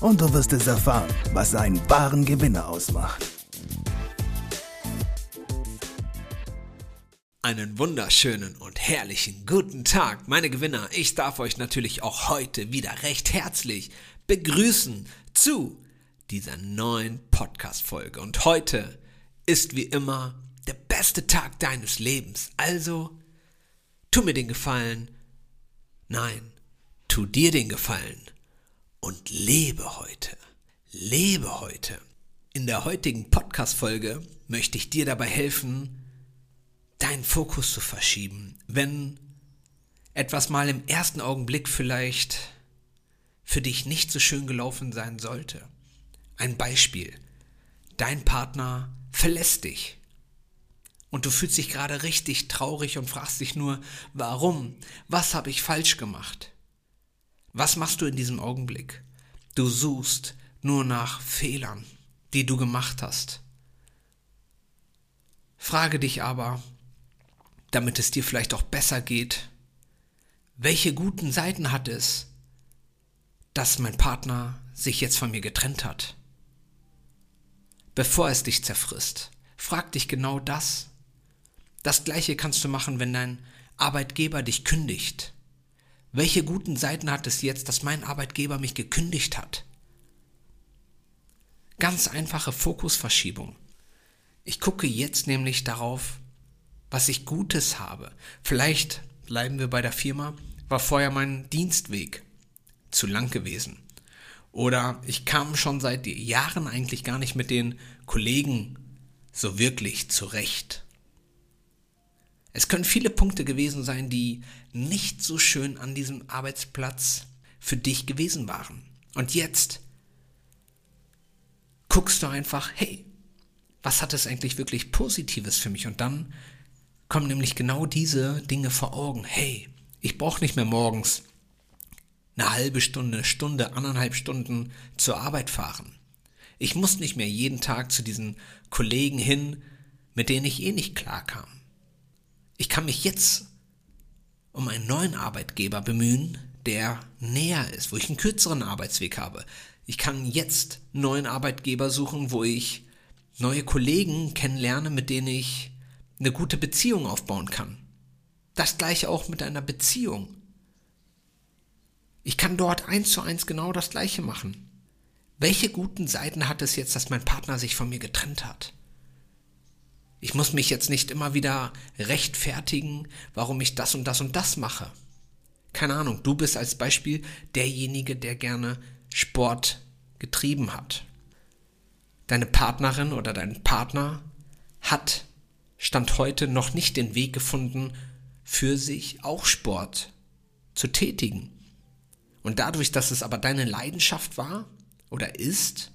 und du wirst es erfahren, was einen wahren Gewinner ausmacht. Einen wunderschönen und herrlichen guten Tag, meine Gewinner. Ich darf euch natürlich auch heute wieder recht herzlich begrüßen zu dieser neuen Podcast-Folge. Und heute ist wie immer der beste Tag deines Lebens. Also, tu mir den Gefallen. Nein, tu dir den Gefallen und lebe heute. Lebe heute. In der heutigen Podcast-Folge möchte ich dir dabei helfen, deinen Fokus zu verschieben, wenn etwas mal im ersten Augenblick vielleicht für dich nicht so schön gelaufen sein sollte. Ein Beispiel. Dein Partner verlässt dich. Und du fühlst dich gerade richtig traurig und fragst dich nur, warum? Was habe ich falsch gemacht? Was machst du in diesem Augenblick? Du suchst nur nach Fehlern, die du gemacht hast. Frage dich aber, damit es dir vielleicht auch besser geht, welche guten Seiten hat es, dass mein Partner sich jetzt von mir getrennt hat? Bevor es dich zerfrisst, frag dich genau das. Das gleiche kannst du machen, wenn dein Arbeitgeber dich kündigt. Welche guten Seiten hat es jetzt, dass mein Arbeitgeber mich gekündigt hat? Ganz einfache Fokusverschiebung. Ich gucke jetzt nämlich darauf, was ich Gutes habe. Vielleicht bleiben wir bei der Firma, war vorher mein Dienstweg zu lang gewesen. Oder ich kam schon seit Jahren eigentlich gar nicht mit den Kollegen so wirklich zurecht. Es können viele Punkte gewesen sein, die nicht so schön an diesem Arbeitsplatz für dich gewesen waren. Und jetzt guckst du einfach, hey, was hat es eigentlich wirklich Positives für mich? Und dann kommen nämlich genau diese Dinge vor Augen. Hey, ich brauche nicht mehr morgens eine halbe Stunde, Stunde, anderthalb Stunden zur Arbeit fahren. Ich muss nicht mehr jeden Tag zu diesen Kollegen hin, mit denen ich eh nicht klarkam. Ich kann mich jetzt um einen neuen Arbeitgeber bemühen, der näher ist, wo ich einen kürzeren Arbeitsweg habe. Ich kann jetzt einen neuen Arbeitgeber suchen, wo ich neue Kollegen kennenlerne, mit denen ich eine gute Beziehung aufbauen kann. Das gleiche auch mit einer Beziehung. Ich kann dort eins zu eins genau das gleiche machen. Welche guten Seiten hat es jetzt, dass mein Partner sich von mir getrennt hat? Ich muss mich jetzt nicht immer wieder rechtfertigen, warum ich das und das und das mache. Keine Ahnung, du bist als Beispiel derjenige, der gerne Sport getrieben hat. Deine Partnerin oder dein Partner hat Stand heute noch nicht den Weg gefunden, für sich auch Sport zu tätigen. Und dadurch, dass es aber deine Leidenschaft war oder ist,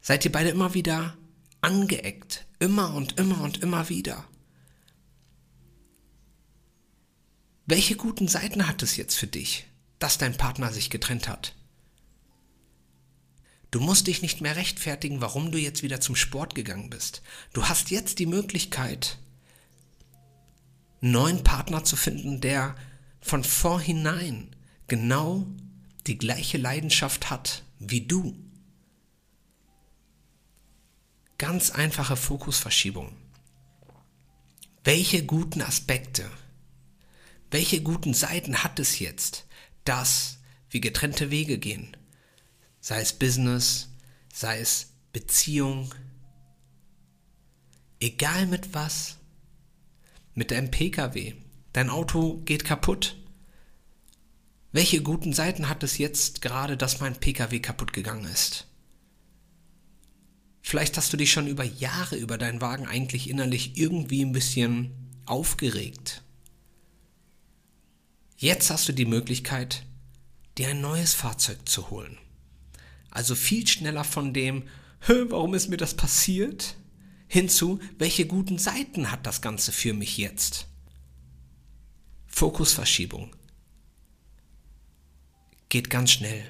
seid ihr beide immer wieder angeeckt, immer und immer und immer wieder. Welche guten Seiten hat es jetzt für dich, dass dein Partner sich getrennt hat? Du musst dich nicht mehr rechtfertigen, warum du jetzt wieder zum Sport gegangen bist. Du hast jetzt die Möglichkeit, einen neuen Partner zu finden, der von vorhinein genau die gleiche Leidenschaft hat wie du. Ganz einfache Fokusverschiebung. Welche guten Aspekte, welche guten Seiten hat es jetzt, dass wir getrennte Wege gehen? Sei es Business, sei es Beziehung, egal mit was, mit deinem Pkw, dein Auto geht kaputt. Welche guten Seiten hat es jetzt gerade, dass mein Pkw kaputt gegangen ist? Vielleicht hast du dich schon über Jahre über deinen Wagen eigentlich innerlich irgendwie ein bisschen aufgeregt. Jetzt hast du die Möglichkeit, dir ein neues Fahrzeug zu holen. Also viel schneller von dem warum ist mir das passiert? Hinzu, welche guten Seiten hat das Ganze für mich jetzt? Fokusverschiebung. Geht ganz schnell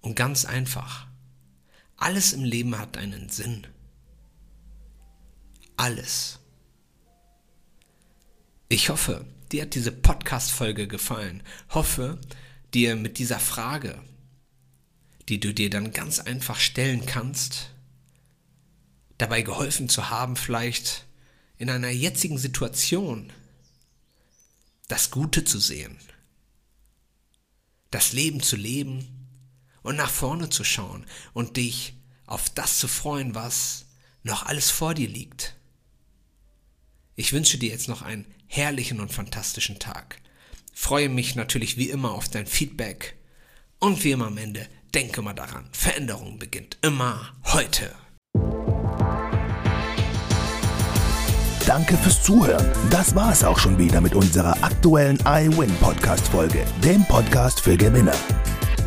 und ganz einfach. Alles im Leben hat einen Sinn. Alles. Ich hoffe, dir hat diese Podcast-Folge gefallen. Hoffe, dir mit dieser Frage, die du dir dann ganz einfach stellen kannst, dabei geholfen zu haben, vielleicht in einer jetzigen Situation das Gute zu sehen, das Leben zu leben und nach vorne zu schauen und dich auf das zu freuen, was noch alles vor dir liegt. Ich wünsche dir jetzt noch einen herrlichen und fantastischen Tag. Freue mich natürlich wie immer auf dein Feedback und wie immer am Ende denke mal daran, Veränderung beginnt immer heute. Danke fürs Zuhören. Das war es auch schon wieder mit unserer aktuellen iWin Podcast Folge, dem Podcast für Gewinner.